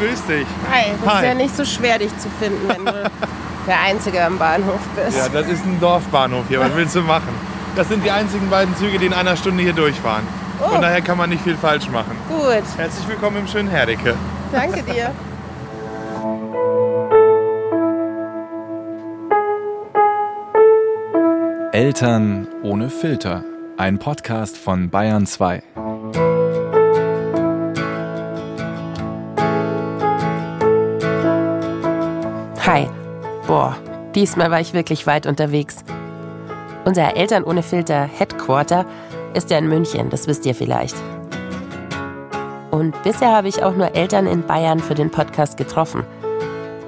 grüß dich. Hi, es ist Hi. ja nicht so schwer, dich zu finden, wenn du der Einzige am Bahnhof bist. Ja, das ist ein Dorfbahnhof hier. Was willst du machen? Das sind die einzigen beiden Züge, die in einer Stunde hier durchfahren. Von Oh. daher kann man nicht viel falsch machen. Gut, Herzlich willkommen im schönen Herdecke. danke dir. Eltern ohne Filter. Ein Podcast von Bayern 2. Hi. Boah, diesmal war ich wirklich weit unterwegs. Unser Eltern ohne Filter Headquarter ist ja in München, das wisst ihr vielleicht. Und bisher habe ich auch nur Eltern in Bayern für den Podcast getroffen.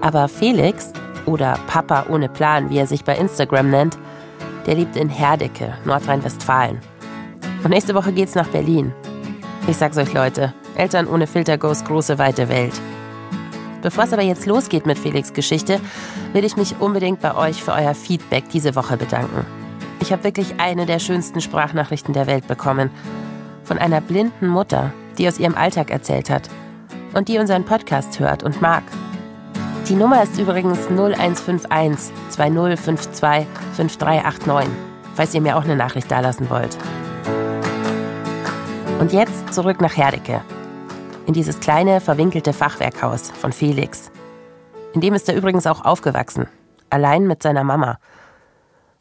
Aber Felix, oder Papa ohne Plan, wie er sich bei Instagram nennt, der lebt in Herdecke, Nordrhein-Westfalen. Und nächste Woche geht's nach Berlin. Ich sag's euch Leute, Eltern ohne Filter goes große weite Welt. Bevor es aber jetzt losgeht mit Felix Geschichte, will ich mich unbedingt bei euch für euer Feedback diese Woche bedanken. Ich habe wirklich eine der schönsten Sprachnachrichten der Welt bekommen. Von einer blinden Mutter, die aus ihrem Alltag erzählt hat und die unseren Podcast hört und mag. Die Nummer ist übrigens 0151 2052 5389, falls ihr mir auch eine Nachricht dalassen wollt. Und jetzt zurück nach Herdecke in dieses kleine, verwinkelte Fachwerkhaus von Felix. In dem ist er übrigens auch aufgewachsen, allein mit seiner Mama.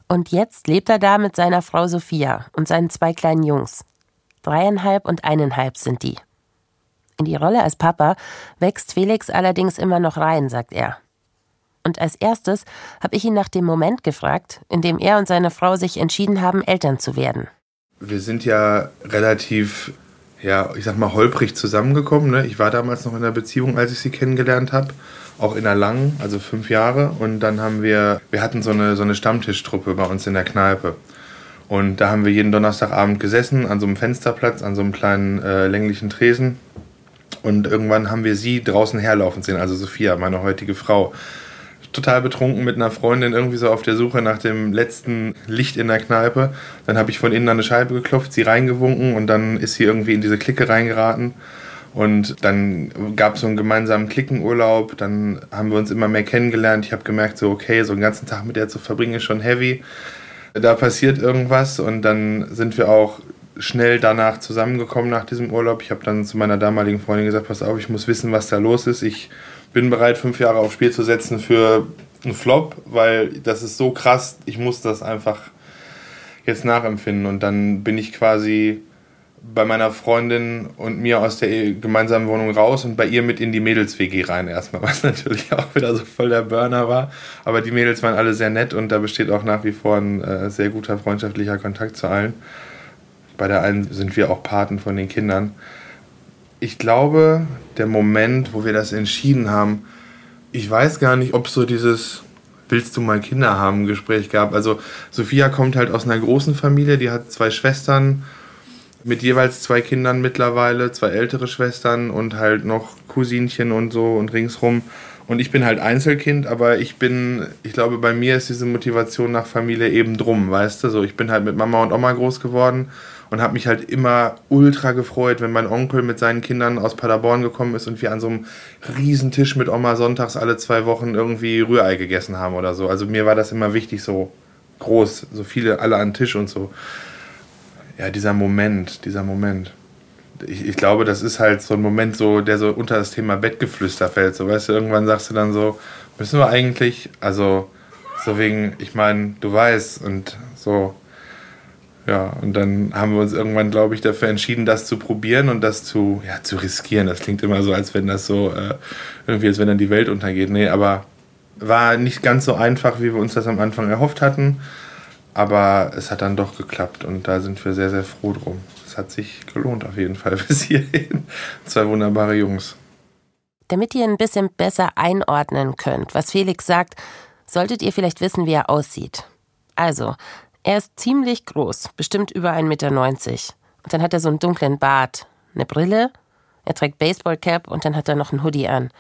Und jetzt lebt er da mit seiner Frau Sophia und seinen zwei kleinen Jungs. Dreieinhalb und eineinhalb sind die. In die Rolle als Papa wächst Felix allerdings immer noch rein, sagt er. Und als erstes habe ich ihn nach dem Moment gefragt, in dem er und seine Frau sich entschieden haben, Eltern zu werden. Wir sind ja relativ, ja, ich sag mal, holprig zusammengekommen. Ne? Ich war damals noch in einer Beziehung, als ich sie kennengelernt habe. Auch in einer langen, also fünf Jahre. Und dann haben wir, wir hatten so eine, so eine Stammtischtruppe bei uns in der Kneipe. Und da haben wir jeden Donnerstagabend gesessen, an so einem Fensterplatz, an so einem kleinen äh, länglichen Tresen. Und irgendwann haben wir sie draußen herlaufen sehen, also Sophia, meine heutige Frau. Total betrunken mit einer Freundin, irgendwie so auf der Suche nach dem letzten Licht in der Kneipe. Dann habe ich von innen an eine Scheibe geklopft, sie reingewunken und dann ist sie irgendwie in diese Clique reingeraten. Und dann gab es so einen gemeinsamen Klickenurlaub, dann haben wir uns immer mehr kennengelernt. Ich habe gemerkt, so okay, so einen ganzen Tag mit der zu verbringen ist schon heavy. Da passiert irgendwas und dann sind wir auch schnell danach zusammengekommen nach diesem Urlaub. Ich habe dann zu meiner damaligen Freundin gesagt, pass auf, ich muss wissen, was da los ist. Ich bin bereit, fünf Jahre aufs Spiel zu setzen für einen Flop, weil das ist so krass, ich muss das einfach jetzt nachempfinden. Und dann bin ich quasi bei meiner Freundin und mir aus der gemeinsamen Wohnung raus und bei ihr mit in die Mädels-WG rein erstmal, was natürlich auch wieder so voll der Burner war. Aber die Mädels waren alle sehr nett und da besteht auch nach wie vor ein äh, sehr guter freundschaftlicher Kontakt zu allen. Bei der einen sind wir auch Paten von den Kindern. Ich glaube, der Moment, wo wir das entschieden haben, ich weiß gar nicht, ob so dieses Willst du mal Kinder haben Gespräch gab. Also Sophia kommt halt aus einer großen Familie, die hat zwei Schwestern mit jeweils zwei Kindern mittlerweile, zwei ältere Schwestern und halt noch Cousinchen und so und ringsrum. Und ich bin halt Einzelkind, aber ich bin, ich glaube, bei mir ist diese Motivation nach Familie eben drum, weißt du? So, ich bin halt mit Mama und Oma groß geworden und habe mich halt immer ultra gefreut, wenn mein Onkel mit seinen Kindern aus Paderborn gekommen ist und wir an so einem riesen Tisch mit Oma sonntags alle zwei Wochen irgendwie Rührei gegessen haben oder so. Also mir war das immer wichtig, so groß, so viele, alle an den Tisch und so. Ja, dieser Moment, dieser Moment. Ich, ich glaube, das ist halt so ein Moment, so, der so unter das Thema Bettgeflüster fällt. So, weißt du, irgendwann sagst du dann so, müssen wir eigentlich, also, so wegen, ich meine, du weißt und so. Ja, und dann haben wir uns irgendwann, glaube ich, dafür entschieden, das zu probieren und das zu, ja, zu riskieren. Das klingt immer so, als wenn das so, äh, irgendwie, als wenn dann die Welt untergeht. Nee, aber war nicht ganz so einfach, wie wir uns das am Anfang erhofft hatten. Aber es hat dann doch geklappt und da sind wir sehr, sehr froh drum. Es hat sich gelohnt auf jeden Fall bis hierhin. Zwei wunderbare Jungs. Damit ihr ein bisschen besser einordnen könnt, was Felix sagt, solltet ihr vielleicht wissen, wie er aussieht. Also, er ist ziemlich groß, bestimmt über 1,90 Meter. Und dann hat er so einen dunklen Bart, eine Brille, er trägt Baseballcap und dann hat er noch einen Hoodie an.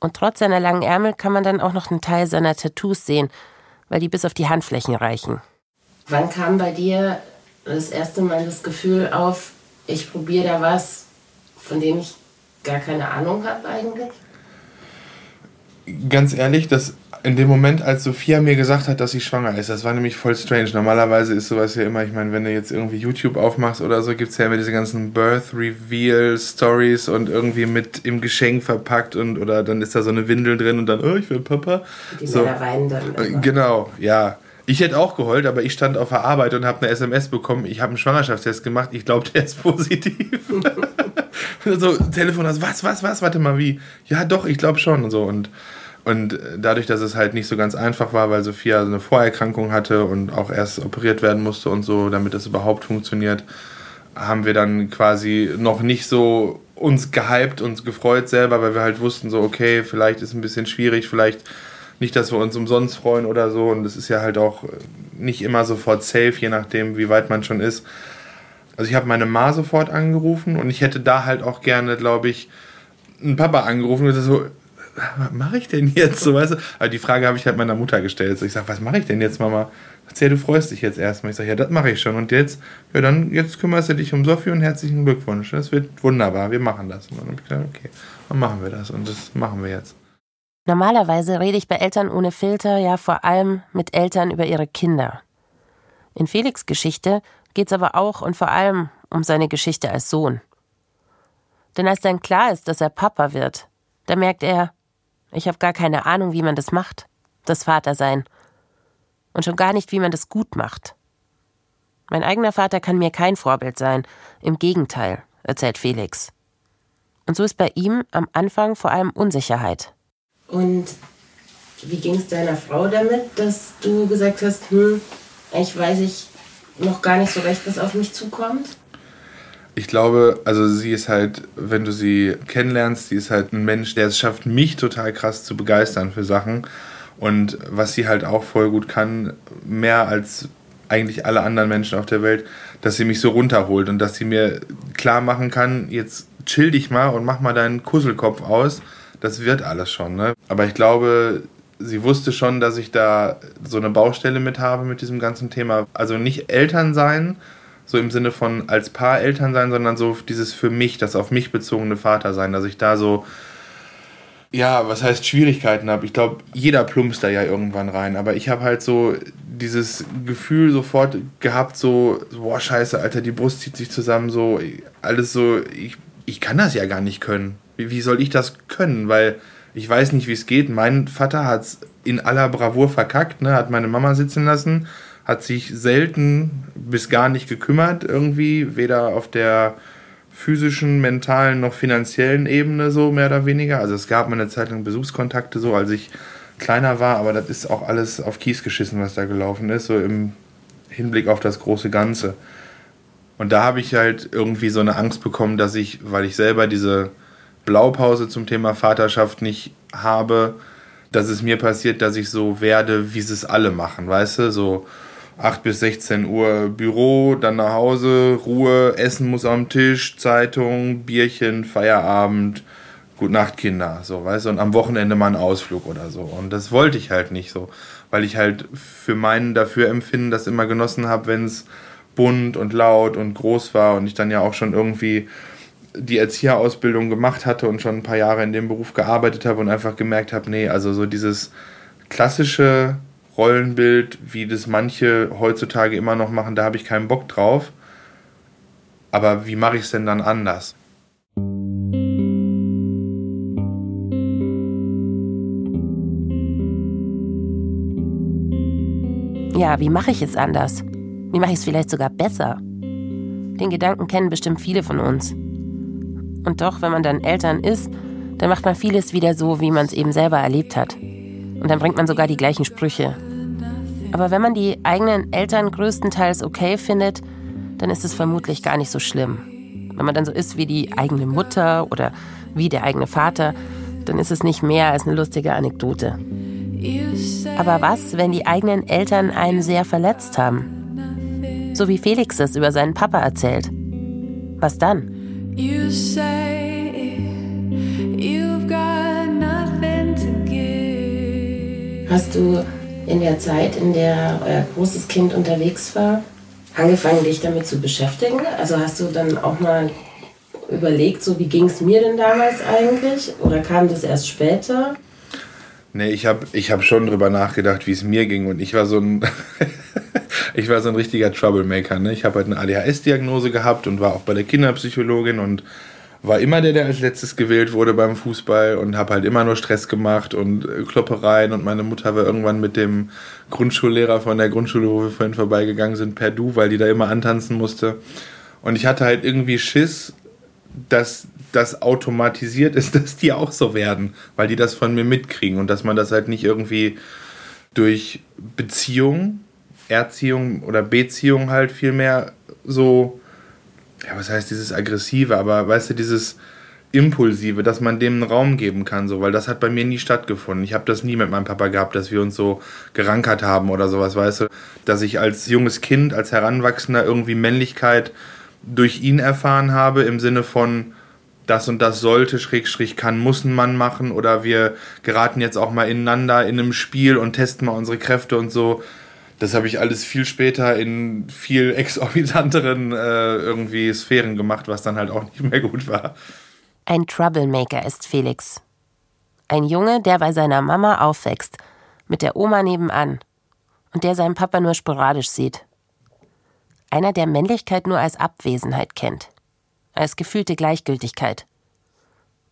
Und trotz seiner langen Ärmel kann man dann auch noch einen Teil seiner Tattoos sehen, weil die bis auf die Handflächen reichen. Wann kam bei dir das erste Mal das Gefühl auf, ich probiere da was, von dem ich gar keine Ahnung habe eigentlich? Ganz ehrlich, das in dem Moment, als Sophia mir gesagt hat, dass sie schwanger ist, das war nämlich voll strange. Normalerweise ist sowas ja immer, ich meine, wenn du jetzt irgendwie YouTube aufmachst oder so, gibt es ja immer diese ganzen Birth Reveal Stories und irgendwie mit im Geschenk verpackt und oder dann ist da so eine Windel drin und dann, oh, ich will Papa. Die so. weinen dann. Immer. Genau, ja. Ich hätte auch geheult, aber ich stand auf der Arbeit und habe eine SMS bekommen. Ich habe einen Schwangerschaftstest gemacht. Ich glaube, der ist positiv. so, Telefon, also, was, was, was? Warte mal, wie? Ja, doch, ich glaube schon und so. Und und dadurch, dass es halt nicht so ganz einfach war, weil Sophia eine Vorerkrankung hatte und auch erst operiert werden musste und so, damit das überhaupt funktioniert, haben wir dann quasi noch nicht so uns gehypt, uns gefreut selber, weil wir halt wussten so, okay, vielleicht ist ein bisschen schwierig, vielleicht nicht, dass wir uns umsonst freuen oder so. Und es ist ja halt auch nicht immer sofort safe, je nachdem, wie weit man schon ist. Also ich habe meine Ma sofort angerufen und ich hätte da halt auch gerne, glaube ich, einen Papa angerufen und so, was mache ich denn jetzt? So, weißt du? Aber die Frage habe ich halt meiner Mutter gestellt. So, ich sage, was mache ich denn jetzt, Mama? Erzähl, du freust dich jetzt erstmal. Ich sage, ja, das mache ich schon. Und jetzt, ja, dann, jetzt kümmerst du dich um Sophie und herzlichen Glückwunsch. Das wird wunderbar. Wir machen das. Und dann habe ich gesagt, okay, dann machen wir das. Und das machen wir jetzt. Normalerweise rede ich bei Eltern ohne Filter ja vor allem mit Eltern über ihre Kinder. In Felix' Geschichte geht es aber auch und vor allem um seine Geschichte als Sohn. Denn als dann klar ist, dass er Papa wird, da merkt er, ich habe gar keine Ahnung, wie man das macht, das Vatersein. Und schon gar nicht, wie man das gut macht. Mein eigener Vater kann mir kein Vorbild sein. Im Gegenteil, erzählt Felix. Und so ist bei ihm am Anfang vor allem Unsicherheit. Und wie ging es deiner Frau damit, dass du gesagt hast, hm, eigentlich weiß ich noch gar nicht so recht, was auf mich zukommt? ich glaube, also sie ist halt, wenn du sie kennenlernst, sie ist halt ein Mensch, der es schafft, mich total krass zu begeistern für Sachen. Und was sie halt auch voll gut kann, mehr als eigentlich alle anderen Menschen auf der Welt, dass sie mich so runterholt und dass sie mir klar machen kann, jetzt chill dich mal und mach mal deinen Kusselkopf aus. Das wird alles schon. Ne? Aber ich glaube, sie wusste schon, dass ich da so eine Baustelle mit habe mit diesem ganzen Thema. Also nicht Eltern sein, so im Sinne von als Paar Eltern sein, sondern so dieses für mich, das auf mich bezogene Vater sein, dass ich da so, ja, was heißt Schwierigkeiten habe. Ich glaube, jeder plumpst da ja irgendwann rein, aber ich habe halt so dieses Gefühl sofort gehabt, so, boah, scheiße, Alter, die Brust zieht sich zusammen, so, alles so, ich, ich kann das ja gar nicht können. Wie, wie soll ich das können? Weil ich weiß nicht, wie es geht. Mein Vater hat es in aller Bravour verkackt, ne? hat meine Mama sitzen lassen hat sich selten bis gar nicht gekümmert irgendwie, weder auf der physischen, mentalen noch finanziellen Ebene so mehr oder weniger. Also es gab mal eine Zeit lang Besuchskontakte so, als ich kleiner war, aber das ist auch alles auf Kies geschissen, was da gelaufen ist, so im Hinblick auf das große Ganze. Und da habe ich halt irgendwie so eine Angst bekommen, dass ich, weil ich selber diese Blaupause zum Thema Vaterschaft nicht habe, dass es mir passiert, dass ich so werde, wie sie es alle machen, weißt du, so 8 bis 16 Uhr Büro, dann nach Hause, Ruhe, Essen muss am Tisch, Zeitung, Bierchen, Feierabend, Gut Nacht Kinder, so, weißt du, und am Wochenende mal einen Ausflug oder so. Und das wollte ich halt nicht so, weil ich halt für meinen dafür empfinden das immer genossen habe, wenn es bunt und laut und groß war und ich dann ja auch schon irgendwie die Erzieherausbildung gemacht hatte und schon ein paar Jahre in dem Beruf gearbeitet habe und einfach gemerkt habe, nee, also so dieses klassische Rollenbild, wie das manche heutzutage immer noch machen, da habe ich keinen Bock drauf. Aber wie mache ich es denn dann anders? Ja, wie mache ich es anders? Wie mache ich es vielleicht sogar besser? Den Gedanken kennen bestimmt viele von uns. Und doch, wenn man dann Eltern ist, dann macht man vieles wieder so, wie man es eben selber erlebt hat. Und dann bringt man sogar die gleichen Sprüche. Aber wenn man die eigenen Eltern größtenteils okay findet, dann ist es vermutlich gar nicht so schlimm. Wenn man dann so ist wie die eigene Mutter oder wie der eigene Vater, dann ist es nicht mehr als eine lustige Anekdote. Aber was, wenn die eigenen Eltern einen sehr verletzt haben? So wie Felix es über seinen Papa erzählt. Was dann? Hast du in der Zeit, in der euer großes Kind unterwegs war, angefangen, dich damit zu beschäftigen? Also hast du dann auch mal überlegt, so wie ging es mir denn damals eigentlich? Oder kam das erst später? Nee, ich habe ich hab schon drüber nachgedacht, wie es mir ging. Und ich war so ein, ich war so ein richtiger Troublemaker. Ne? Ich habe halt eine ADHS-Diagnose gehabt und war auch bei der Kinderpsychologin und war immer der, der als letztes gewählt wurde beim Fußball und habe halt immer nur Stress gemacht und äh, Kloppereien. Und meine Mutter war irgendwann mit dem Grundschullehrer von der Grundschule, wo wir vorhin vorbeigegangen sind, per Du, weil die da immer antanzen musste. Und ich hatte halt irgendwie Schiss, dass das automatisiert ist, dass die auch so werden, weil die das von mir mitkriegen und dass man das halt nicht irgendwie durch Beziehung, Erziehung oder Beziehung halt viel mehr so ja, was heißt dieses aggressive, aber weißt du, dieses impulsive, dass man dem einen Raum geben kann, so, weil das hat bei mir nie stattgefunden. Ich habe das nie mit meinem Papa gehabt, dass wir uns so gerankert haben oder sowas, weißt du, dass ich als junges Kind, als Heranwachsender irgendwie Männlichkeit durch ihn erfahren habe im Sinne von das und das sollte, schräg, schräg kann, muss ein Mann machen oder wir geraten jetzt auch mal ineinander in einem Spiel und testen mal unsere Kräfte und so das habe ich alles viel später in viel exorbitanteren äh, irgendwie Sphären gemacht, was dann halt auch nicht mehr gut war. Ein Troublemaker ist Felix. Ein Junge, der bei seiner Mama aufwächst, mit der Oma nebenan und der seinen Papa nur sporadisch sieht. Einer, der Männlichkeit nur als Abwesenheit kennt, als gefühlte Gleichgültigkeit.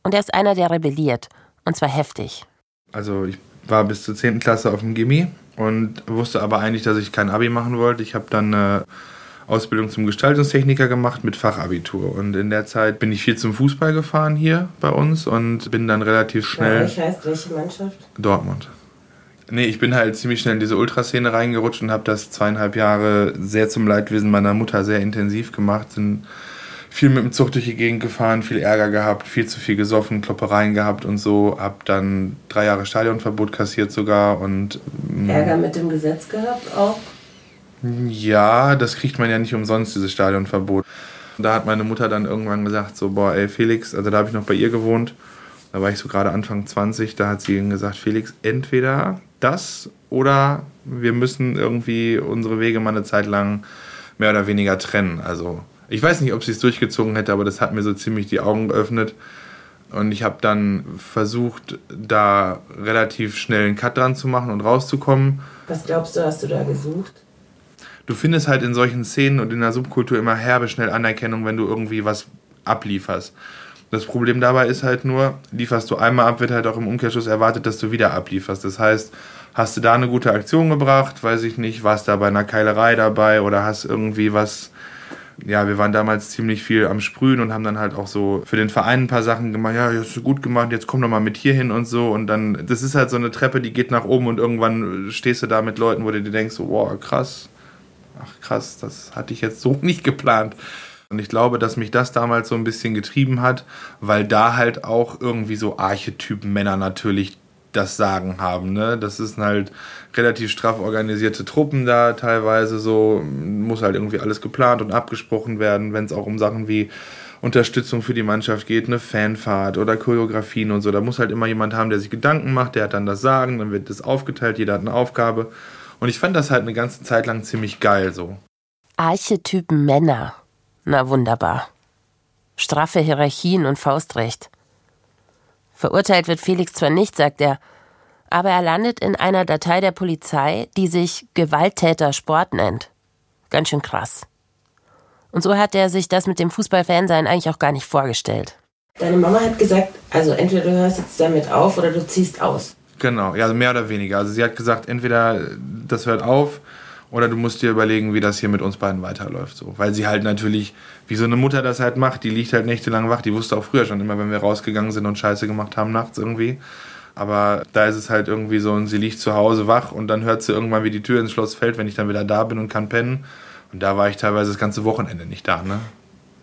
Und er ist einer, der rebelliert, und zwar heftig. Also ich war bis zur 10. Klasse auf dem Gimmi und wusste aber eigentlich, dass ich kein Abi machen wollte. Ich habe dann eine Ausbildung zum Gestaltungstechniker gemacht mit Fachabitur. Und in der Zeit bin ich viel zum Fußball gefahren hier bei uns und bin dann relativ schnell. Ja, ich heißt welche Mannschaft? Dortmund. Nee, ich bin halt ziemlich schnell in diese Ultraszene reingerutscht und habe das zweieinhalb Jahre sehr zum Leidwesen meiner Mutter sehr intensiv gemacht. Sind viel mit dem Zug durch die Gegend gefahren, viel Ärger gehabt, viel zu viel gesoffen, Kloppereien gehabt und so. Hab dann drei Jahre Stadionverbot kassiert sogar und. Mm, Ärger mit dem Gesetz gehabt auch? Ja, das kriegt man ja nicht umsonst, dieses Stadionverbot. Da hat meine Mutter dann irgendwann gesagt, so, boah, ey, Felix, also da habe ich noch bei ihr gewohnt. Da war ich so gerade Anfang 20, da hat sie gesagt, Felix, entweder das oder wir müssen irgendwie unsere Wege mal eine Zeit lang mehr oder weniger trennen. Also ich weiß nicht, ob sie es durchgezogen hätte, aber das hat mir so ziemlich die Augen geöffnet. Und ich habe dann versucht, da relativ schnell einen Cut dran zu machen und rauszukommen. Was glaubst du, hast du da gesucht? Du findest halt in solchen Szenen und in der Subkultur immer herbe schnell Anerkennung, wenn du irgendwie was ablieferst. Das Problem dabei ist halt nur, lieferst du einmal ab, wird halt auch im Umkehrschluss erwartet, dass du wieder ablieferst. Das heißt, hast du da eine gute Aktion gebracht, weiß ich nicht, warst da bei einer Keilerei dabei oder hast irgendwie was ja, wir waren damals ziemlich viel am Sprühen und haben dann halt auch so für den Verein ein paar Sachen gemacht. Ja, hast du gut gemacht, jetzt komm doch mal mit hier hin und so. Und dann, das ist halt so eine Treppe, die geht nach oben und irgendwann stehst du da mit Leuten, wo du dir denkst, wow, krass. Ach krass, das hatte ich jetzt so nicht geplant. Und ich glaube, dass mich das damals so ein bisschen getrieben hat, weil da halt auch irgendwie so Archetypen Männer natürlich das Sagen haben. Ne? Das ist halt relativ straff organisierte Truppen da teilweise so. Muss halt irgendwie alles geplant und abgesprochen werden, wenn es auch um Sachen wie Unterstützung für die Mannschaft geht, eine Fanfahrt oder Choreografien und so. Da muss halt immer jemand haben, der sich Gedanken macht, der hat dann das Sagen, dann wird das aufgeteilt, jeder hat eine Aufgabe. Und ich fand das halt eine ganze Zeit lang ziemlich geil so. Archetypen Männer. Na wunderbar. Straffe Hierarchien und Faustrecht. Verurteilt wird Felix zwar nicht, sagt er, aber er landet in einer Datei der Polizei, die sich Gewalttäter Sport nennt. Ganz schön krass. Und so hat er sich das mit dem Fußballfansein eigentlich auch gar nicht vorgestellt. Deine Mama hat gesagt, also entweder du hörst jetzt damit auf oder du ziehst aus. Genau, ja, mehr oder weniger. Also sie hat gesagt, entweder das hört auf oder du musst dir überlegen, wie das hier mit uns beiden weiterläuft. So. Weil sie halt natürlich, wie so eine Mutter das halt macht, die liegt halt nächtelang wach. Die wusste auch früher schon immer, wenn wir rausgegangen sind und Scheiße gemacht haben nachts irgendwie. Aber da ist es halt irgendwie so, und sie liegt zu Hause wach und dann hört sie irgendwann, wie die Tür ins Schloss fällt, wenn ich dann wieder da bin und kann pennen. Und da war ich teilweise das ganze Wochenende nicht da, ne?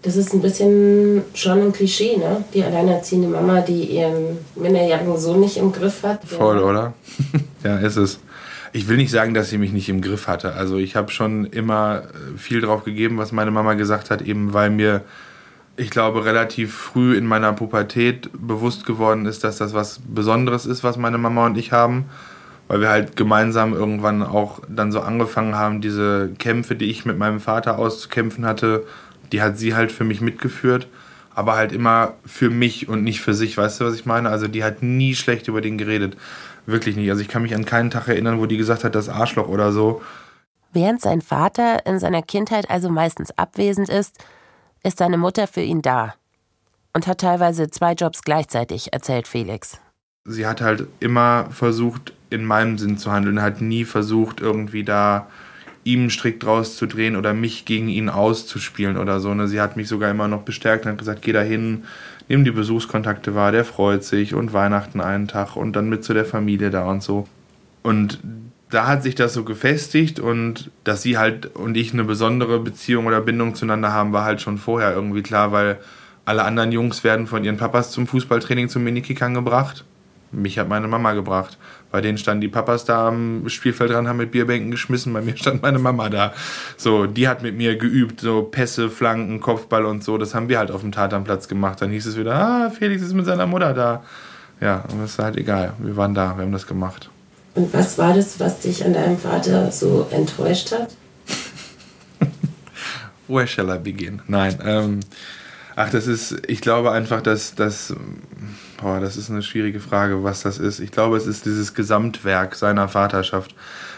Das ist ein bisschen schon ein Klischee, ne? Die alleinerziehende Mama, die ihren minderjährigen Sohn nicht im Griff hat. Voll, oder? ja, ist es. Ich will nicht sagen, dass sie mich nicht im Griff hatte. Also ich habe schon immer äh, viel drauf gegeben, was meine Mama gesagt hat, eben weil mir ich glaube, relativ früh in meiner Pubertät bewusst geworden ist, dass das was Besonderes ist, was meine Mama und ich haben. Weil wir halt gemeinsam irgendwann auch dann so angefangen haben, diese Kämpfe, die ich mit meinem Vater auszukämpfen hatte, die hat sie halt für mich mitgeführt. Aber halt immer für mich und nicht für sich, weißt du, was ich meine? Also die hat nie schlecht über den geredet. Wirklich nicht. Also ich kann mich an keinen Tag erinnern, wo die gesagt hat, das Arschloch oder so. Während sein Vater in seiner Kindheit also meistens abwesend ist, ist seine Mutter für ihn da. Und hat teilweise zwei Jobs gleichzeitig, erzählt Felix. Sie hat halt immer versucht, in meinem Sinn zu handeln, hat nie versucht, irgendwie da ihm einen Strick draus zu drehen oder mich gegen ihn auszuspielen oder so. Ne? Sie hat mich sogar immer noch bestärkt und hat gesagt, geh da hin, nimm die Besuchskontakte wahr, der freut sich und Weihnachten einen Tag und dann mit zu der Familie da und so. Und da hat sich das so gefestigt und dass sie halt und ich eine besondere Beziehung oder Bindung zueinander haben, war halt schon vorher irgendwie klar, weil alle anderen Jungs werden von ihren Papas zum Fußballtraining zum Minikickern gebracht. Mich hat meine Mama gebracht. Bei denen standen die Papas da am Spielfeld dran, haben mit Bierbänken geschmissen. Bei mir stand meine Mama da. So, die hat mit mir geübt, so Pässe, Flanken, Kopfball und so. Das haben wir halt auf dem Tatanplatz gemacht. Dann hieß es wieder, ah, Felix ist mit seiner Mutter da. Ja, und das ist halt egal. Wir waren da, wir haben das gemacht. Und was war das, was dich an deinem Vater so enttäuscht hat? Where shall I begin? Nein, ähm, ach, das ist, ich glaube einfach, dass das, boah, das ist eine schwierige Frage, was das ist. Ich glaube, es ist dieses Gesamtwerk seiner Vaterschaft.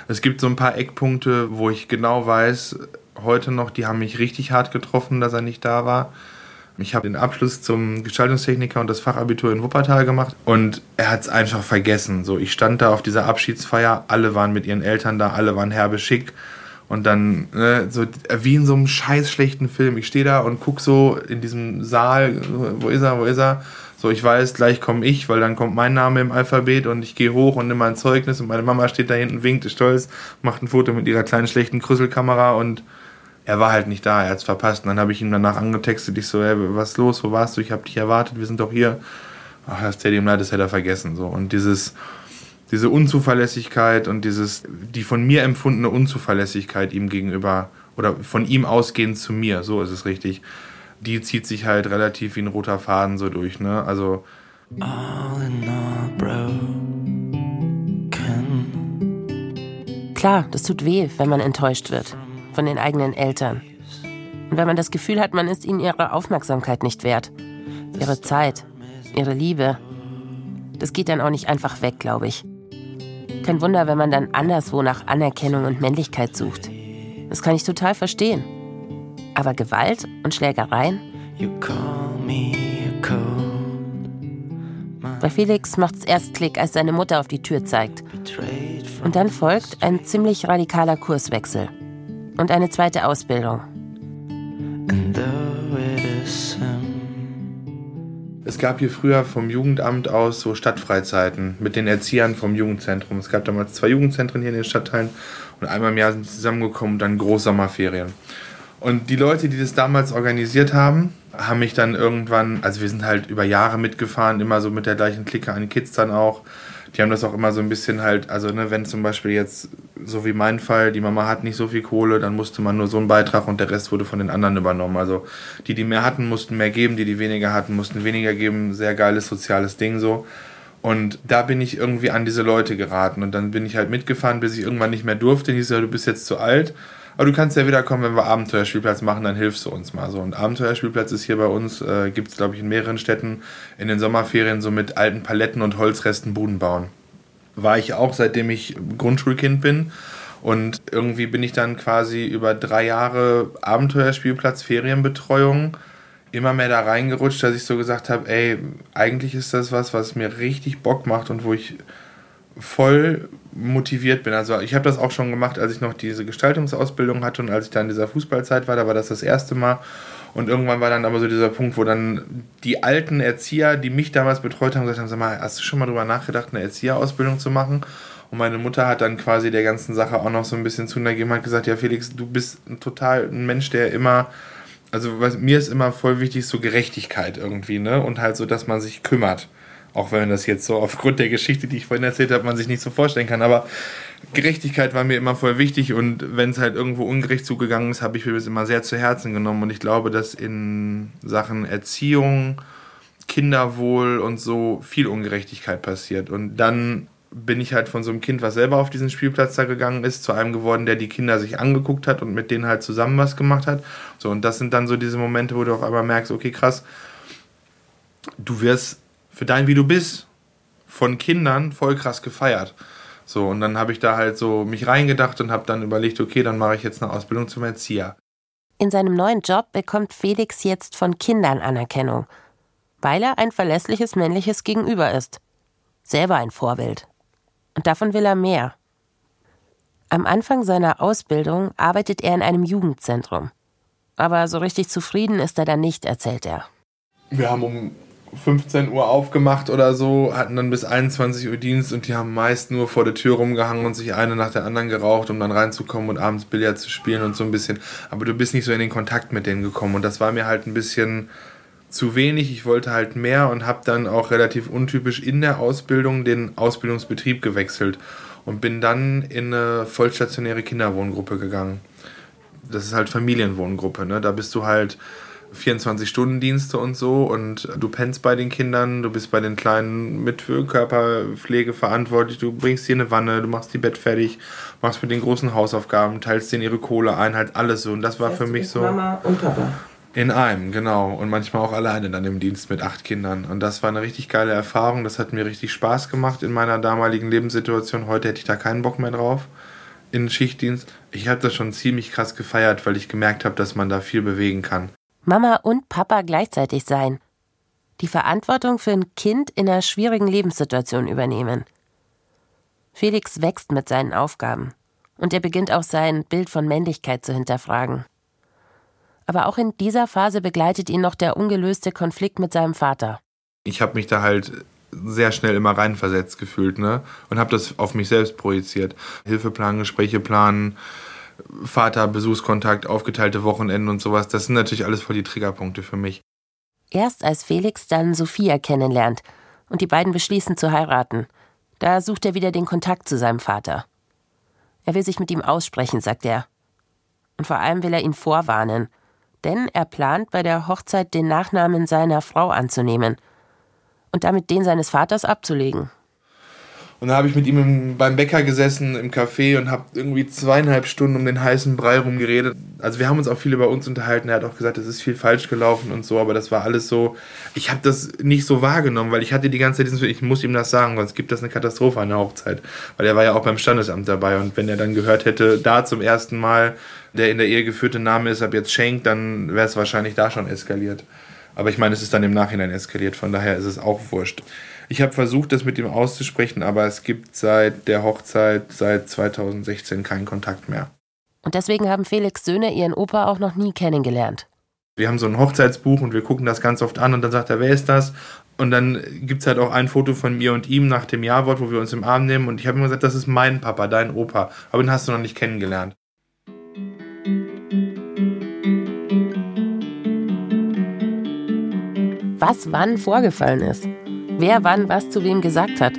Es gibt so ein paar Eckpunkte, wo ich genau weiß, heute noch, die haben mich richtig hart getroffen, dass er nicht da war. Ich habe den Abschluss zum Gestaltungstechniker und das Fachabitur in Wuppertal gemacht und er hat es einfach vergessen. So, ich stand da auf dieser Abschiedsfeier, alle waren mit ihren Eltern da, alle waren herbe schick und dann ne, so wie in so einem scheiß schlechten Film. Ich stehe da und guck so in diesem Saal, wo ist er, wo ist er? So, ich weiß, gleich komme ich, weil dann kommt mein Name im Alphabet und ich gehe hoch und nehme mein Zeugnis und meine Mama steht da hinten, winkt, ist stolz, macht ein Foto mit ihrer kleinen schlechten Krüsselkamera und er war halt nicht da, er hat es verpasst. Und dann habe ich ihn danach angetextet, ich so, hey, was ist los, wo warst du, ich habe dich erwartet, wir sind doch hier. Ach, das Stadium Light, das hätte er vergessen. So. Und dieses, diese Unzuverlässigkeit und dieses, die von mir empfundene Unzuverlässigkeit ihm gegenüber oder von ihm ausgehend zu mir, so ist es richtig, die zieht sich halt relativ wie ein roter Faden so durch, ne? Also. All in all, bro. Klar, das tut weh, wenn man enttäuscht wird von den eigenen Eltern. Und wenn man das Gefühl hat, man ist ihnen ihre Aufmerksamkeit nicht wert, ihre Zeit, ihre Liebe, das geht dann auch nicht einfach weg, glaube ich. Kein Wunder, wenn man dann anderswo nach Anerkennung und Männlichkeit sucht. Das kann ich total verstehen. Aber Gewalt und Schlägereien? Bei Felix macht's erst Klick, als seine Mutter auf die Tür zeigt. Und dann folgt ein ziemlich radikaler Kurswechsel und eine zweite Ausbildung. Gab hier früher vom Jugendamt aus so Stadtfreizeiten mit den Erziehern vom Jugendzentrum. Es gab damals zwei Jugendzentren hier in den Stadtteilen und einmal im Jahr sind sie zusammengekommen und dann Großsommerferien. Und die Leute, die das damals organisiert haben, haben mich dann irgendwann, also wir sind halt über Jahre mitgefahren, immer so mit der gleichen Clique an Kids dann auch die haben das auch immer so ein bisschen halt, also ne, wenn zum Beispiel jetzt, so wie mein Fall, die Mama hat nicht so viel Kohle, dann musste man nur so einen Beitrag und der Rest wurde von den anderen übernommen. Also die, die mehr hatten, mussten mehr geben, die, die weniger hatten, mussten weniger geben. Sehr geiles soziales Ding so. Und da bin ich irgendwie an diese Leute geraten und dann bin ich halt mitgefahren, bis ich irgendwann nicht mehr durfte. Hieß ja, du bist jetzt zu alt. Aber du kannst ja wieder kommen, wenn wir Abenteuerspielplatz machen, dann hilfst du uns mal so. Und Abenteuerspielplatz ist hier bei uns, äh, gibt es glaube ich in mehreren Städten in den Sommerferien so mit alten Paletten und Holzresten Buden bauen. War ich auch, seitdem ich Grundschulkind bin. Und irgendwie bin ich dann quasi über drei Jahre Abenteuerspielplatz, Ferienbetreuung immer mehr da reingerutscht, dass ich so gesagt habe, ey, eigentlich ist das was, was mir richtig Bock macht und wo ich voll motiviert bin. Also ich habe das auch schon gemacht, als ich noch diese Gestaltungsausbildung hatte und als ich dann in dieser Fußballzeit war, da war das das erste Mal. Und irgendwann war dann aber so dieser Punkt, wo dann die alten Erzieher, die mich damals betreut haben, gesagt haben, sag mal, hast du schon mal drüber nachgedacht, eine Erzieherausbildung zu machen? Und meine Mutter hat dann quasi der ganzen Sache auch noch so ein bisschen zunegegeben, hat gesagt, ja Felix, du bist ein total ein Mensch, der immer, also was, mir ist immer voll wichtig, so Gerechtigkeit irgendwie, ne? Und halt so, dass man sich kümmert. Auch wenn das jetzt so aufgrund der Geschichte, die ich vorhin erzählt habe, man sich nicht so vorstellen kann. Aber Gerechtigkeit war mir immer voll wichtig und wenn es halt irgendwo ungerecht zugegangen ist, habe ich mir das immer sehr zu Herzen genommen. Und ich glaube, dass in Sachen Erziehung, Kinderwohl und so viel Ungerechtigkeit passiert. Und dann bin ich halt von so einem Kind, was selber auf diesen Spielplatz da gegangen ist, zu einem geworden, der die Kinder sich angeguckt hat und mit denen halt zusammen was gemacht hat. So, und das sind dann so diese Momente, wo du auf einmal merkst, okay, krass, du wirst für dein, wie du bist, von Kindern voll krass gefeiert. So, und dann habe ich da halt so mich reingedacht und habe dann überlegt, okay, dann mache ich jetzt eine Ausbildung zum Erzieher. In seinem neuen Job bekommt Felix jetzt von Kindern Anerkennung, weil er ein verlässliches männliches Gegenüber ist. Selber ein Vorbild. Und davon will er mehr. Am Anfang seiner Ausbildung arbeitet er in einem Jugendzentrum. Aber so richtig zufrieden ist er dann nicht, erzählt er. Wir haben um 15 Uhr aufgemacht oder so, hatten dann bis 21 Uhr Dienst und die haben meist nur vor der Tür rumgehangen und sich eine nach der anderen geraucht, um dann reinzukommen und abends Billard zu spielen und so ein bisschen. Aber du bist nicht so in den Kontakt mit denen gekommen und das war mir halt ein bisschen zu wenig. Ich wollte halt mehr und habe dann auch relativ untypisch in der Ausbildung den Ausbildungsbetrieb gewechselt und bin dann in eine vollstationäre Kinderwohngruppe gegangen. Das ist halt Familienwohngruppe, ne? Da bist du halt 24-Stunden-Dienste und so und du pennst bei den Kindern, du bist bei den Kleinen mit Körperpflege verantwortlich, du bringst dir eine Wanne, du machst die Bett fertig, machst mit den großen Hausaufgaben, teilst denen ihre Kohle ein, halt alles so. Und das war heißt, für mich so. Mama und Papa. In einem, genau. Und manchmal auch alleine dann im Dienst mit acht Kindern. Und das war eine richtig geile Erfahrung. Das hat mir richtig Spaß gemacht in meiner damaligen Lebenssituation. Heute hätte ich da keinen Bock mehr drauf in Schichtdienst. Ich habe das schon ziemlich krass gefeiert, weil ich gemerkt habe, dass man da viel bewegen kann. Mama und Papa gleichzeitig sein. Die Verantwortung für ein Kind in einer schwierigen Lebenssituation übernehmen. Felix wächst mit seinen Aufgaben und er beginnt auch sein Bild von Männlichkeit zu hinterfragen. Aber auch in dieser Phase begleitet ihn noch der ungelöste Konflikt mit seinem Vater. Ich habe mich da halt sehr schnell immer reinversetzt gefühlt, ne? Und habe das auf mich selbst projiziert. Hilfeplan, Gespräche planen, Vater, Besuchskontakt, aufgeteilte Wochenenden und sowas, das sind natürlich alles voll die Triggerpunkte für mich. Erst als Felix dann Sophia kennenlernt und die beiden beschließen zu heiraten, da sucht er wieder den Kontakt zu seinem Vater. Er will sich mit ihm aussprechen, sagt er. Und vor allem will er ihn vorwarnen, denn er plant bei der Hochzeit den Nachnamen seiner Frau anzunehmen und damit den seines Vaters abzulegen. Und da habe ich mit ihm im, beim Bäcker gesessen im Café und habe irgendwie zweieinhalb Stunden um den heißen Brei rumgeredet. Also wir haben uns auch viel über uns unterhalten. Er hat auch gesagt, es ist viel falsch gelaufen und so, aber das war alles so. Ich habe das nicht so wahrgenommen, weil ich hatte die ganze Zeit diesen, ich muss ihm das sagen, sonst gibt das eine Katastrophe an der Hochzeit. Weil er war ja auch beim Standesamt dabei und wenn er dann gehört hätte, da zum ersten Mal der in der Ehe geführte Name ist ab jetzt Schenk, dann wäre es wahrscheinlich da schon eskaliert. Aber ich meine, es ist dann im Nachhinein eskaliert, von daher ist es auch wurscht. Ich habe versucht, das mit ihm auszusprechen, aber es gibt seit der Hochzeit, seit 2016, keinen Kontakt mehr. Und deswegen haben Felix Söhne ihren Opa auch noch nie kennengelernt. Wir haben so ein Hochzeitsbuch und wir gucken das ganz oft an und dann sagt er, wer ist das? Und dann gibt es halt auch ein Foto von mir und ihm nach dem Jawort, wo wir uns im Arm nehmen. Und ich habe immer gesagt, das ist mein Papa, dein Opa. Aber den hast du noch nicht kennengelernt. Was wann vorgefallen ist wer wann was zu wem gesagt hat.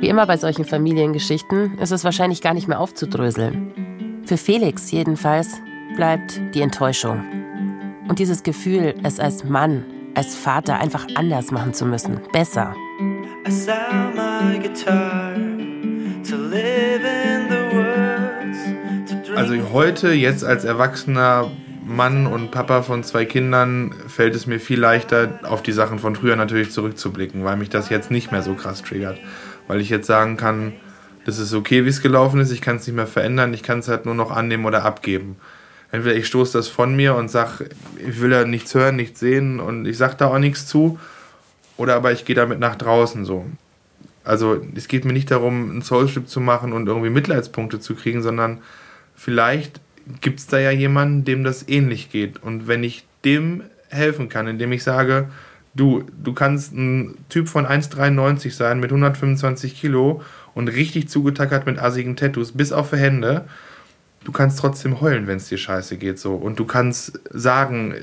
Wie immer bei solchen Familiengeschichten ist es wahrscheinlich gar nicht mehr aufzudröseln. Für Felix jedenfalls bleibt die Enttäuschung. Und dieses Gefühl, es als Mann, als Vater einfach anders machen zu müssen, besser. Also heute, jetzt als Erwachsener, Mann und Papa von zwei Kindern fällt es mir viel leichter, auf die Sachen von früher natürlich zurückzublicken, weil mich das jetzt nicht mehr so krass triggert. Weil ich jetzt sagen kann, das ist okay, wie es gelaufen ist, ich kann es nicht mehr verändern, ich kann es halt nur noch annehmen oder abgeben. Entweder ich stoße das von mir und sage, ich will ja nichts hören, nichts sehen und ich sage da auch nichts zu, oder aber ich gehe damit nach draußen so. Also es geht mir nicht darum, ein Soulstrip zu machen und irgendwie Mitleidspunkte zu kriegen, sondern vielleicht gibt es da ja jemanden, dem das ähnlich geht. Und wenn ich dem helfen kann, indem ich sage, du, du kannst ein Typ von 1,93 sein mit 125 Kilo und richtig zugetackert mit assigen Tattoos, bis auf die Hände, du kannst trotzdem heulen, wenn es dir scheiße geht so und du kannst sagen,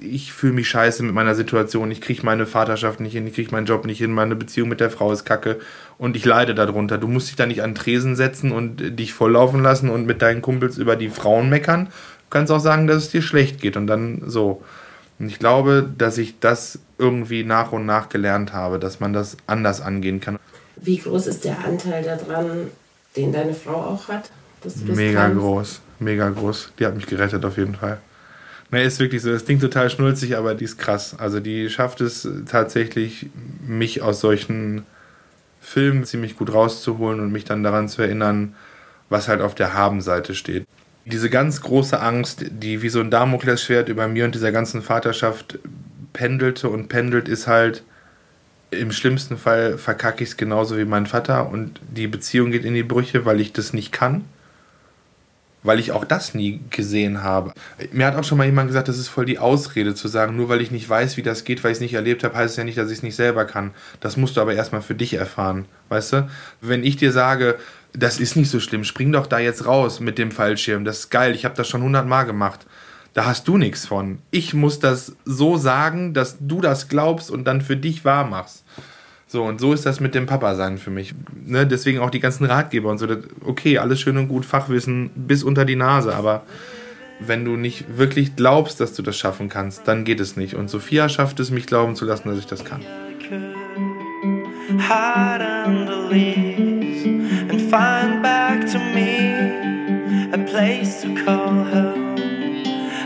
ich fühle mich scheiße mit meiner Situation, ich kriege meine Vaterschaft nicht hin, ich kriege meinen Job nicht hin, meine Beziehung mit der Frau ist kacke und ich leide darunter. Du musst dich da nicht an Tresen setzen und dich volllaufen lassen und mit deinen Kumpels über die Frauen meckern. Du kannst auch sagen, dass es dir schlecht geht und dann so. Und ich glaube, dass ich das irgendwie nach und nach gelernt habe, dass man das anders angehen kann. Wie groß ist der Anteil daran, den deine Frau auch hat? mega kannst. groß, mega groß. Die hat mich gerettet auf jeden Fall. Ne, ist wirklich so. Das klingt total schnulzig, aber die ist krass. Also die schafft es tatsächlich, mich aus solchen Film ziemlich gut rauszuholen und mich dann daran zu erinnern, was halt auf der Habenseite steht. Diese ganz große Angst, die wie so ein Damoklesschwert über mir und dieser ganzen Vaterschaft pendelte und pendelt, ist halt, im schlimmsten Fall verkacke ich es genauso wie mein Vater und die Beziehung geht in die Brüche, weil ich das nicht kann. Weil ich auch das nie gesehen habe. Mir hat auch schon mal jemand gesagt, das ist voll die Ausrede zu sagen, nur weil ich nicht weiß, wie das geht, weil ich es nicht erlebt habe, heißt es ja nicht, dass ich es nicht selber kann. Das musst du aber erstmal für dich erfahren. Weißt du? Wenn ich dir sage, das ist nicht so schlimm, spring doch da jetzt raus mit dem Fallschirm, das ist geil, ich habe das schon hundertmal gemacht da hast du nichts von. Ich muss das so sagen, dass du das glaubst und dann für dich wahr machst. So, und so ist das mit dem Papa sein für mich. Ne? Deswegen auch die ganzen Ratgeber und so. Okay, alles schön und gut, Fachwissen bis unter die Nase, aber wenn du nicht wirklich glaubst, dass du das schaffen kannst, dann geht es nicht. Und Sophia schafft es, mich glauben zu lassen, dass ich das kann.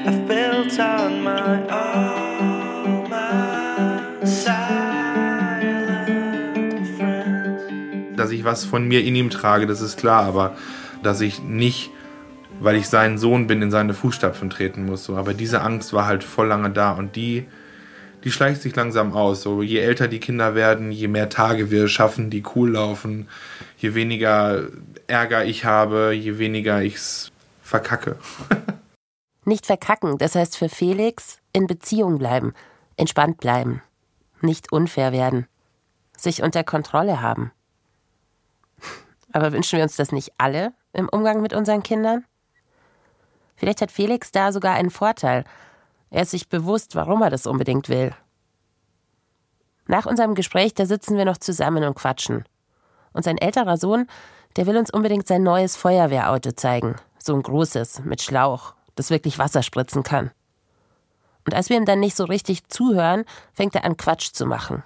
I've built on my own, ich was von mir in ihm trage, das ist klar, aber dass ich nicht, weil ich sein Sohn bin, in seine Fußstapfen treten muss. So. Aber diese Angst war halt voll lange da und die, die schleicht sich langsam aus. So, je älter die Kinder werden, je mehr Tage wir schaffen, die cool laufen, je weniger Ärger ich habe, je weniger ich es verkacke. Nicht verkacken, das heißt für Felix in Beziehung bleiben, entspannt bleiben, nicht unfair werden, sich unter Kontrolle haben. Aber wünschen wir uns das nicht alle im Umgang mit unseren Kindern? Vielleicht hat Felix da sogar einen Vorteil. Er ist sich bewusst, warum er das unbedingt will. Nach unserem Gespräch, da sitzen wir noch zusammen und quatschen. Und sein älterer Sohn, der will uns unbedingt sein neues Feuerwehrauto zeigen. So ein großes, mit Schlauch das wirklich Wasser spritzen kann. Und als wir ihm dann nicht so richtig zuhören, fängt er an Quatsch zu machen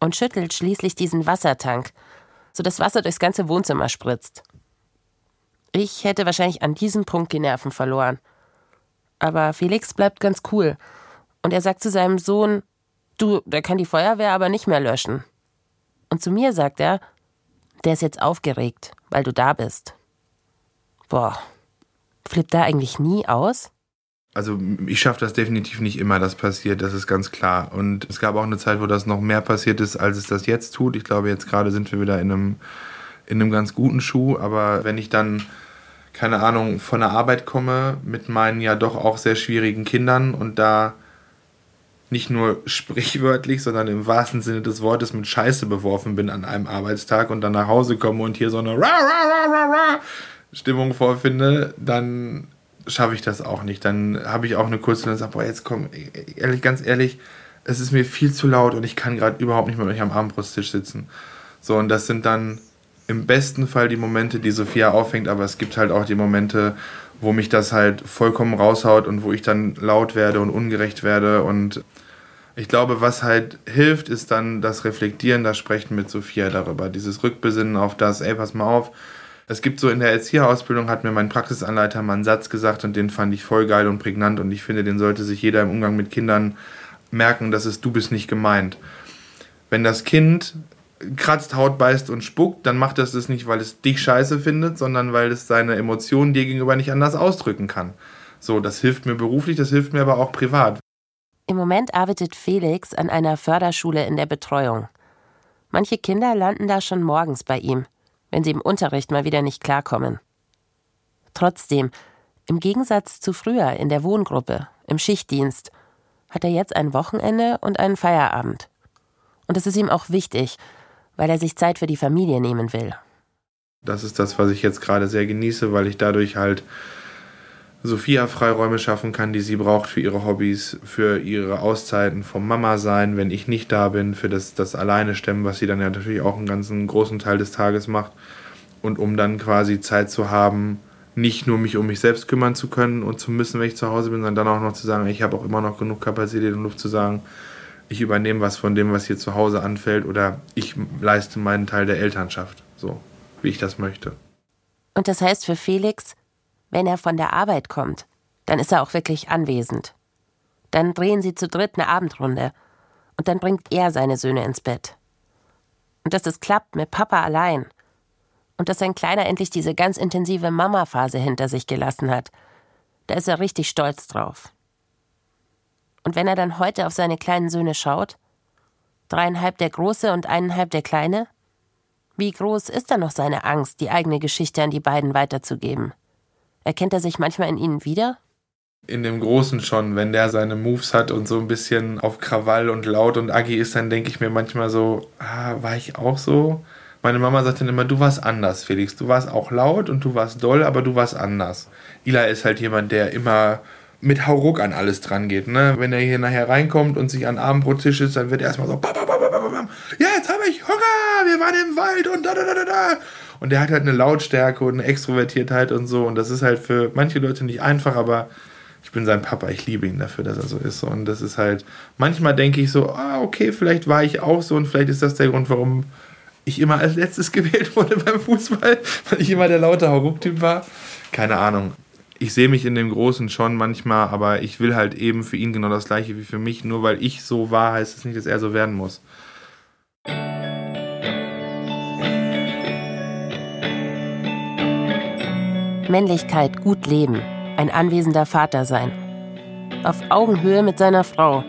und schüttelt schließlich diesen Wassertank, so dass Wasser durchs ganze Wohnzimmer spritzt. Ich hätte wahrscheinlich an diesem Punkt die Nerven verloren. Aber Felix bleibt ganz cool und er sagt zu seinem Sohn, du, der kann die Feuerwehr aber nicht mehr löschen. Und zu mir sagt er, der ist jetzt aufgeregt, weil du da bist. Boah, Flippt da eigentlich nie aus? Also ich schaffe das definitiv nicht immer, dass passiert, das ist ganz klar. Und es gab auch eine Zeit, wo das noch mehr passiert ist, als es das jetzt tut. Ich glaube, jetzt gerade sind wir wieder in einem, in einem ganz guten Schuh. Aber wenn ich dann, keine Ahnung, von der Arbeit komme mit meinen ja doch auch sehr schwierigen Kindern und da nicht nur sprichwörtlich, sondern im wahrsten Sinne des Wortes mit Scheiße beworfen bin an einem Arbeitstag und dann nach Hause komme und hier so eine Stimmung vorfinde, dann schaffe ich das auch nicht. Dann habe ich auch eine kurze und sage, boah, jetzt komm, ehrlich, ganz ehrlich, es ist mir viel zu laut und ich kann gerade überhaupt nicht mit euch am Abendbrotstisch sitzen. So, und das sind dann im besten Fall die Momente, die Sophia auffängt, aber es gibt halt auch die Momente, wo mich das halt vollkommen raushaut und wo ich dann laut werde und ungerecht werde. Und ich glaube, was halt hilft, ist dann das Reflektieren, das Sprechen mit Sophia darüber. Dieses Rückbesinnen auf das, ey, pass mal auf, es gibt so in der Erzieherausbildung, hat mir mein Praxisanleiter mal einen Satz gesagt und den fand ich voll geil und prägnant und ich finde, den sollte sich jeder im Umgang mit Kindern merken, dass es du bist nicht gemeint. Wenn das Kind kratzt, Haut beißt und spuckt, dann macht es das nicht, weil es dich scheiße findet, sondern weil es seine Emotionen dir gegenüber nicht anders ausdrücken kann. So, das hilft mir beruflich, das hilft mir aber auch privat. Im Moment arbeitet Felix an einer Förderschule in der Betreuung. Manche Kinder landen da schon morgens bei ihm wenn sie im Unterricht mal wieder nicht klarkommen. Trotzdem, im Gegensatz zu früher in der Wohngruppe, im Schichtdienst, hat er jetzt ein Wochenende und einen Feierabend. Und das ist ihm auch wichtig, weil er sich Zeit für die Familie nehmen will. Das ist das, was ich jetzt gerade sehr genieße, weil ich dadurch halt Sophia Freiräume schaffen kann, die sie braucht für ihre Hobbys, für ihre Auszeiten vom Mama sein, wenn ich nicht da bin, für das, das Alleine stemmen, was sie dann ja natürlich auch einen ganzen großen Teil des Tages macht. Und um dann quasi Zeit zu haben, nicht nur mich um mich selbst kümmern zu können und zu müssen, wenn ich zu Hause bin, sondern dann auch noch zu sagen, ich habe auch immer noch genug Kapazität und Luft zu sagen, ich übernehme was von dem, was hier zu Hause anfällt oder ich leiste meinen Teil der Elternschaft, so wie ich das möchte. Und das heißt für Felix, wenn er von der Arbeit kommt, dann ist er auch wirklich anwesend. Dann drehen sie zu dritt eine Abendrunde und dann bringt er seine Söhne ins Bett. Und dass es klappt mit Papa allein. Und dass sein Kleiner endlich diese ganz intensive Mama-Phase hinter sich gelassen hat. Da ist er richtig stolz drauf. Und wenn er dann heute auf seine kleinen Söhne schaut, dreieinhalb der Große und eineinhalb der Kleine, wie groß ist dann noch seine Angst, die eigene Geschichte an die beiden weiterzugeben? Erkennt er sich manchmal in ihnen wieder? In dem Großen schon, wenn der seine Moves hat und so ein bisschen auf Krawall und laut und aggy ist, dann denke ich mir manchmal so, ah, war ich auch so? Meine Mama sagt dann immer, du warst anders, Felix. Du warst auch laut und du warst doll, aber du warst anders. Ila ist halt jemand, der immer mit Hauruck an alles dran geht. Ne? Wenn er hier nachher reinkommt und sich an Abendbrottisch ist, dann wird er erstmal so, ja, jetzt habe ich Hunger, wir waren im Wald und da, da, da, da. Und der hat halt eine Lautstärke und eine Extrovertiertheit und so. Und das ist halt für manche Leute nicht einfach, aber ich bin sein Papa, ich liebe ihn dafür, dass er so ist. Und das ist halt, manchmal denke ich so, ah, okay, vielleicht war ich auch so und vielleicht ist das der Grund, warum ich immer als letztes gewählt wurde beim Fußball, weil ich immer der laute Hauruck-Typ war. Keine Ahnung ich sehe mich in dem Großen schon manchmal, aber ich will halt eben für ihn genau das gleiche wie für mich. Nur weil ich so war, heißt es das nicht, dass er so werden muss. Männlichkeit gut leben, ein anwesender Vater sein. Auf Augenhöhe mit seiner Frau,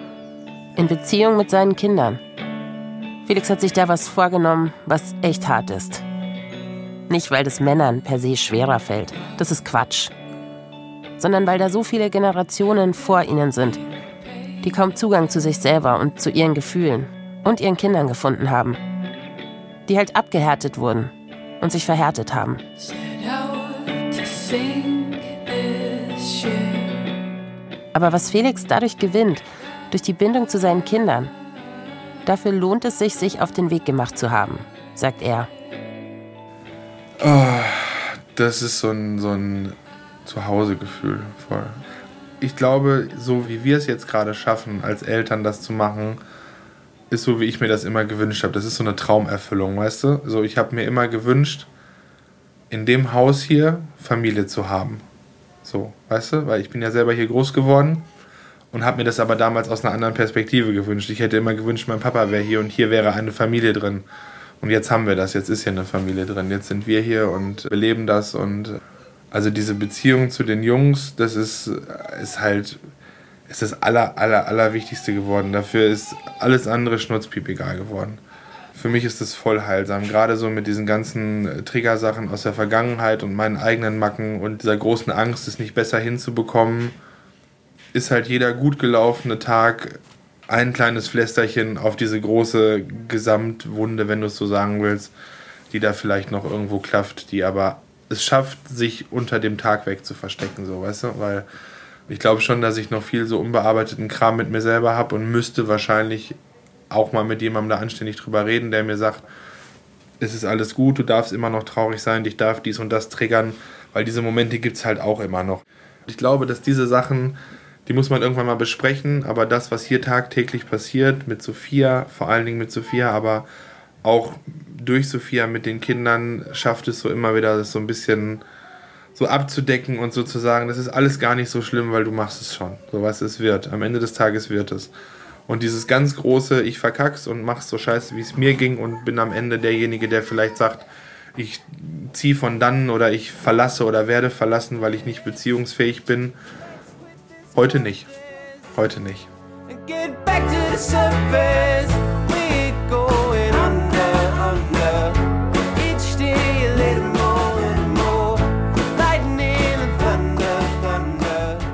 in Beziehung mit seinen Kindern. Felix hat sich da was vorgenommen, was echt hart ist. Nicht, weil es Männern per se schwerer fällt. Das ist Quatsch sondern weil da so viele Generationen vor ihnen sind, die kaum Zugang zu sich selber und zu ihren Gefühlen und ihren Kindern gefunden haben. Die halt abgehärtet wurden und sich verhärtet haben. Aber was Felix dadurch gewinnt, durch die Bindung zu seinen Kindern, dafür lohnt es sich, sich auf den Weg gemacht zu haben, sagt er. Oh, das ist so ein, so ein Zuhausegefühl voll. Ich glaube, so wie wir es jetzt gerade schaffen, als Eltern das zu machen, ist so, wie ich mir das immer gewünscht habe. Das ist so eine Traumerfüllung, weißt du? So, ich habe mir immer gewünscht, in dem Haus hier Familie zu haben. So, weißt du? Weil ich bin ja selber hier groß geworden und habe mir das aber damals aus einer anderen Perspektive gewünscht. Ich hätte immer gewünscht, mein Papa wäre hier und hier wäre eine Familie drin. Und jetzt haben wir das, jetzt ist hier eine Familie drin. Jetzt sind wir hier und wir leben das und also diese Beziehung zu den Jungs, das ist, ist halt ist das aller, aller, aller Wichtigste geworden. Dafür ist alles andere schnurzpiep egal geworden. Für mich ist das voll heilsam, gerade so mit diesen ganzen Triggersachen aus der Vergangenheit und meinen eigenen Macken und dieser großen Angst, es nicht besser hinzubekommen, ist halt jeder gut gelaufene Tag ein kleines Flästerchen auf diese große Gesamtwunde, wenn du es so sagen willst, die da vielleicht noch irgendwo klafft, die aber es schafft, sich unter dem Tag weg zu verstecken, so, weißt du? Weil ich glaube schon, dass ich noch viel so unbearbeiteten Kram mit mir selber habe und müsste wahrscheinlich auch mal mit jemandem da anständig drüber reden, der mir sagt, es ist alles gut, du darfst immer noch traurig sein, dich darf dies und das triggern, weil diese Momente gibt es halt auch immer noch. Ich glaube, dass diese Sachen, die muss man irgendwann mal besprechen, aber das, was hier tagtäglich passiert, mit Sophia, vor allen Dingen mit Sophia, aber auch durch Sophia mit den Kindern schafft es so immer wieder, das so ein bisschen so abzudecken und sozusagen, das ist alles gar nicht so schlimm, weil du machst es schon. So was es wird. Am Ende des Tages wird es. Und dieses ganz große, ich verkack's und mach's so scheiße, wie es mir ging und bin am Ende derjenige, der vielleicht sagt, ich ziehe von dann oder ich verlasse oder werde verlassen, weil ich nicht beziehungsfähig bin. Heute nicht. Heute nicht. Get back to the surface.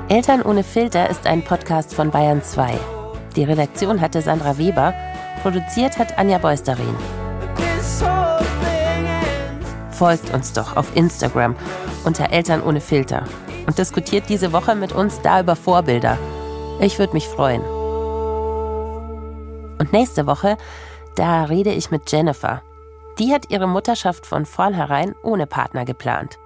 Eltern ohne Filter ist ein Podcast von Bayern 2. Die Redaktion hatte Sandra Weber, produziert hat Anja Beusterin. Folgt uns doch auf Instagram unter Eltern ohne Filter und diskutiert diese Woche mit uns da über Vorbilder. Ich würde mich freuen. Und nächste Woche, da rede ich mit Jennifer. Die hat ihre Mutterschaft von vornherein ohne Partner geplant.